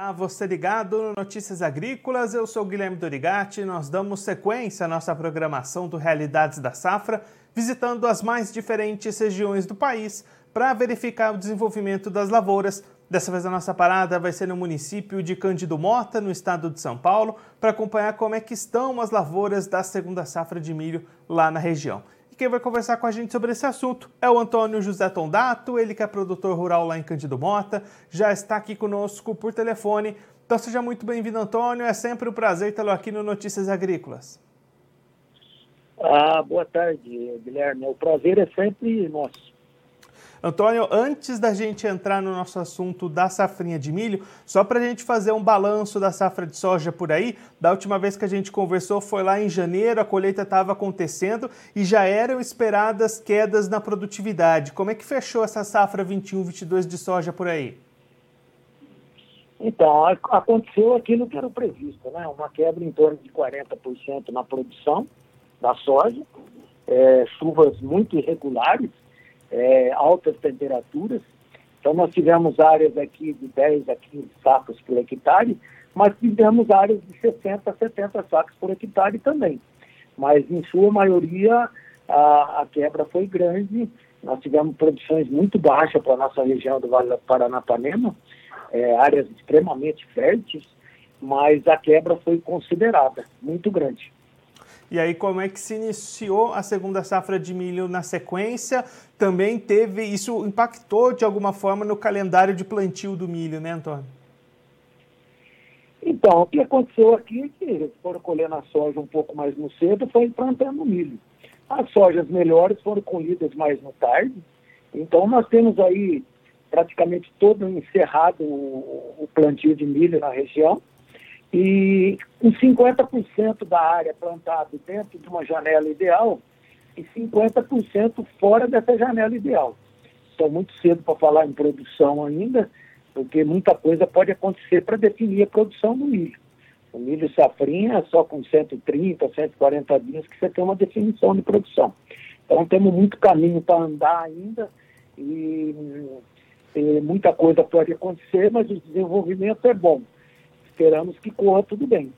Olá, você ligado no Notícias Agrícolas, eu sou Guilherme Dorigati. Nós damos sequência à nossa programação do Realidades da Safra, visitando as mais diferentes regiões do país para verificar o desenvolvimento das lavouras. Dessa vez a nossa parada vai ser no município de Cândido Mota, no estado de São Paulo, para acompanhar como é que estão as lavouras da segunda safra de milho lá na região quem vai conversar com a gente sobre esse assunto é o Antônio José Tondato, ele que é produtor rural lá em Cândido Mota, já está aqui conosco por telefone. Então seja muito bem-vindo, Antônio. É sempre um prazer tê-lo aqui no Notícias Agrícolas. Ah, boa tarde, Guilherme. O prazer é sempre nosso. Antônio, antes da gente entrar no nosso assunto da safrinha de milho, só para a gente fazer um balanço da safra de soja por aí, da última vez que a gente conversou foi lá em janeiro, a colheita estava acontecendo e já eram esperadas quedas na produtividade. Como é que fechou essa safra 21-22 de soja por aí? Então, aconteceu aquilo que era previsto, né? Uma quebra em torno de 40% na produção da soja, é, chuvas muito irregulares, é, altas temperaturas. Então, nós tivemos áreas aqui de 10 a 15 sacos por hectare, mas tivemos áreas de 60 a 70 sacos por hectare também. Mas, em sua maioria, a, a quebra foi grande. Nós tivemos produções muito baixas para a nossa região do Vale do Paranapanema, é, áreas extremamente férteis, mas a quebra foi considerada, muito grande. E aí, como é que se iniciou a segunda safra de milho na sequência? Também teve, isso impactou de alguma forma no calendário de plantio do milho, né, Antônio? Então, o que aconteceu aqui é que eles foram colhendo a soja um pouco mais no cedo, foi plantando milho. As sojas melhores foram colhidas mais no tarde. Então, nós temos aí praticamente todo encerrado o, o plantio de milho na região. E com 50% da área plantada dentro de uma janela ideal e 50% fora dessa janela ideal. Estou muito cedo para falar em produção ainda, porque muita coisa pode acontecer para definir a produção do milho. O milho safrinha é só com 130, 140 dias que você tem uma definição de produção. Então temos muito caminho para andar ainda e, e muita coisa pode acontecer, mas o desenvolvimento é bom esperamos que corra tudo bem.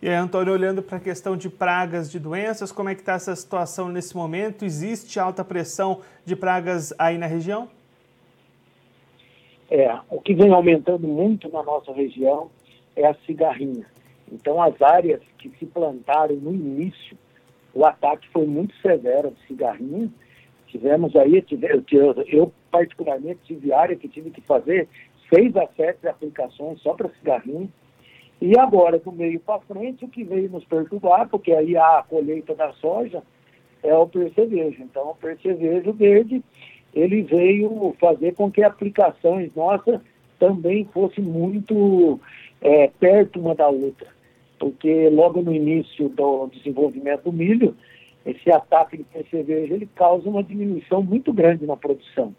E aí, Antônio, olhando para a questão de pragas, de doenças, como é que está essa situação nesse momento? Existe alta pressão de pragas aí na região? É, o que vem aumentando muito na nossa região é a cigarrinha. Então, as áreas que se plantaram no início, o ataque foi muito severo de cigarrinha. Tivemos aí, eu, eu particularmente tive área que tive que fazer seis a sete aplicações só para cigarrinho. E agora, do meio para frente, o que veio nos perturbar, porque aí a colheita da soja é o percevejo. Então, o percevejo verde, ele veio fazer com que aplicações nossas também fossem muito é, perto uma da outra. Porque logo no início do desenvolvimento do milho, esse ataque de percevejo, ele causa uma diminuição muito grande na produção.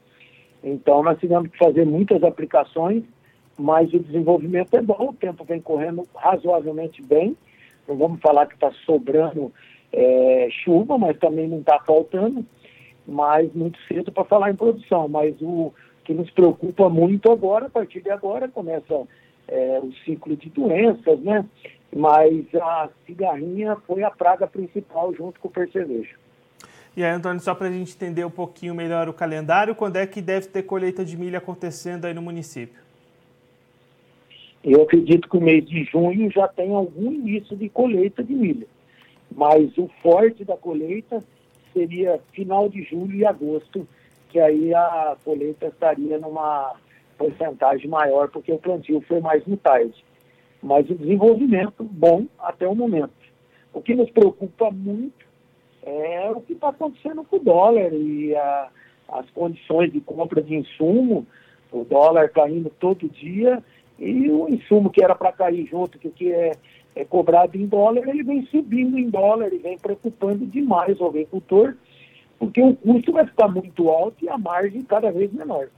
Então, nós tivemos que fazer muitas aplicações, mas o desenvolvimento é bom, o tempo vem correndo razoavelmente bem. Não vamos falar que está sobrando é, chuva, mas também não está faltando, mas muito cedo para falar em produção. Mas o que nos preocupa muito agora, a partir de agora, começa é, o ciclo de doenças, né? Mas a cigarrinha foi a praga principal junto com o percevejo. E aí, Antônio, só para a gente entender um pouquinho melhor o calendário, quando é que deve ter colheita de milho acontecendo aí no município? Eu acredito que o mês de junho já tem algum início de colheita de milho, mas o forte da colheita seria final de julho e agosto, que aí a colheita estaria numa porcentagem maior, porque o plantio foi mais no tarde. Mas o desenvolvimento bom até o momento. O que nos preocupa muito é o que está acontecendo com o dólar e a, as condições de compra de insumo, o dólar caindo todo dia e o insumo que era para cair junto, que, que é, é cobrado em dólar, ele vem subindo em dólar e vem preocupando demais o agricultor, porque o custo vai ficar muito alto e a margem cada vez menor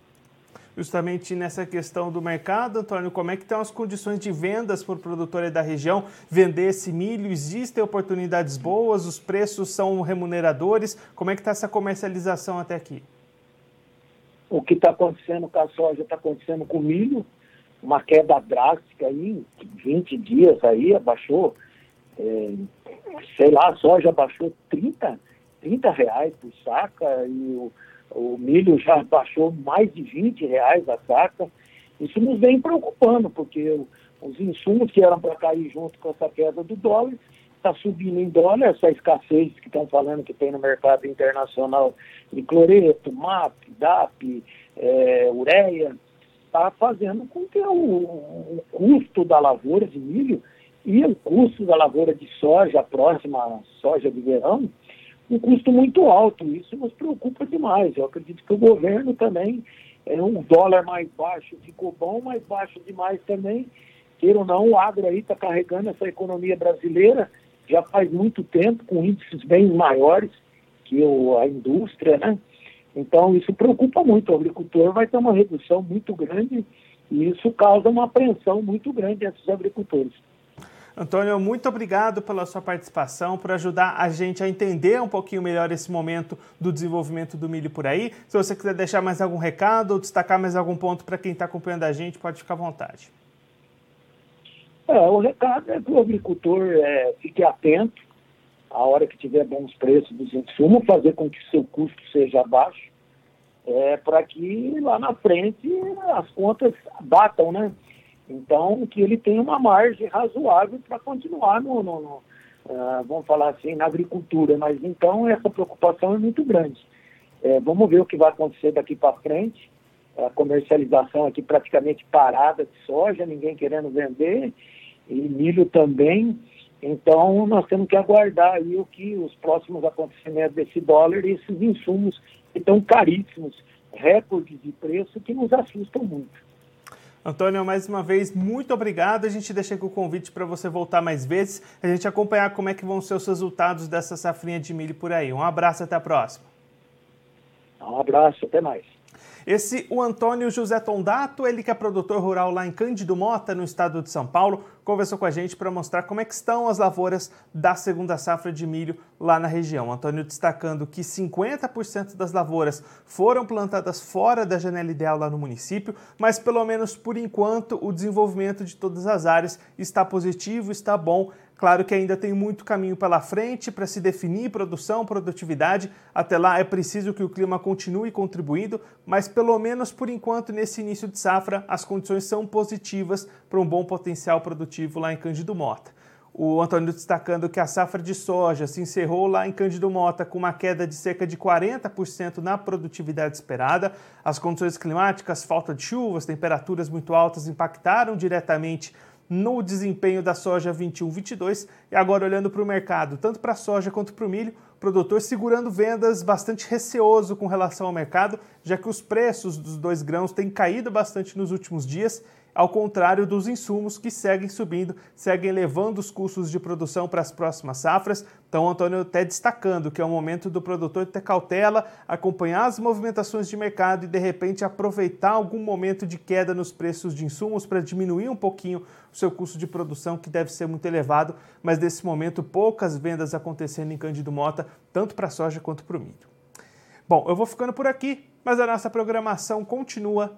justamente nessa questão do mercado, Antônio, como é que estão as condições de vendas por produtor da região, vender esse milho, existem oportunidades boas, os preços são remuneradores, como é que está essa comercialização até aqui? O que está acontecendo com a soja está acontecendo com o milho, uma queda drástica aí, 20 dias aí, abaixou, é, sei lá, a soja baixou 30, 30 reais por saca e o, o milho já baixou mais de 20 reais a saca. Isso nos vem preocupando, porque os insumos que eram para cair junto com essa queda do dólar está subindo em dólar, essa escassez que estão falando que tem no mercado internacional de cloreto, MAP, DAP, é, ureia, está fazendo com que o, o, custo da lavoura de milho e o custo da lavoura de soja, próxima soja de verão, um custo muito alto. Isso nos preocupa demais. Eu acredito que o governo também, é um dólar mais baixo ficou bom, mais baixo demais também. Queira ou não, o agro aí está carregando essa economia brasileira já faz muito tempo, com índices bem maiores que o, a indústria, né? Então, isso preocupa muito. O agricultor vai ter uma redução muito grande e isso causa uma apreensão muito grande entre os agricultores. Antônio, muito obrigado pela sua participação, por ajudar a gente a entender um pouquinho melhor esse momento do desenvolvimento do milho por aí. Se você quiser deixar mais algum recado ou destacar mais algum ponto para quem está acompanhando a gente, pode ficar à vontade. É, o recado é que o agricultor é, fique atento a hora que tiver bons preços dos insumos, fazer com que seu custo seja baixo, é, para que lá na frente as contas batam, né? Então, que ele tenha uma margem razoável para continuar no, no, no uh, vamos falar assim, na agricultura. Mas então essa preocupação é muito grande. É, vamos ver o que vai acontecer daqui para frente. A comercialização aqui praticamente parada de soja, ninguém querendo vender, e milho também. Então, nós temos que aguardar aí o que os próximos acontecimentos desse dólar e esses insumos que estão caríssimos, recordes de preço que nos assustam muito. Antônio, mais uma vez, muito obrigado. A gente deixa aqui o convite para você voltar mais vezes, a gente acompanhar como é que vão ser os resultados dessa safrinha de milho por aí. Um abraço, até a próxima. Um abraço, até mais. Esse, o Antônio José Tondato, ele que é produtor rural lá em Cândido Mota, no estado de São Paulo, conversou com a gente para mostrar como é que estão as lavouras da segunda safra de milho lá na região. Antônio destacando que 50% das lavouras foram plantadas fora da janela ideal lá no município, mas pelo menos por enquanto o desenvolvimento de todas as áreas está positivo, está bom Claro que ainda tem muito caminho pela frente para se definir produção, produtividade. Até lá é preciso que o clima continue contribuindo, mas pelo menos por enquanto, nesse início de safra, as condições são positivas para um bom potencial produtivo lá em Cândido Mota. O Antônio destacando que a safra de soja se encerrou lá em Cândido Mota com uma queda de cerca de 40% na produtividade esperada. As condições climáticas, falta de chuvas, temperaturas muito altas impactaram diretamente no desempenho da soja 21-22 e agora olhando para o mercado, tanto para a soja quanto para o milho, o produtor segurando vendas bastante receoso com relação ao mercado, já que os preços dos dois grãos têm caído bastante nos últimos dias ao contrário dos insumos que seguem subindo, seguem levando os custos de produção para as próximas safras. Então, Antônio até destacando que é o momento do produtor ter cautela, acompanhar as movimentações de mercado e, de repente, aproveitar algum momento de queda nos preços de insumos para diminuir um pouquinho o seu custo de produção, que deve ser muito elevado, mas nesse momento poucas vendas acontecendo em Cândido Mota, tanto para a soja quanto para o milho. Bom, eu vou ficando por aqui, mas a nossa programação continua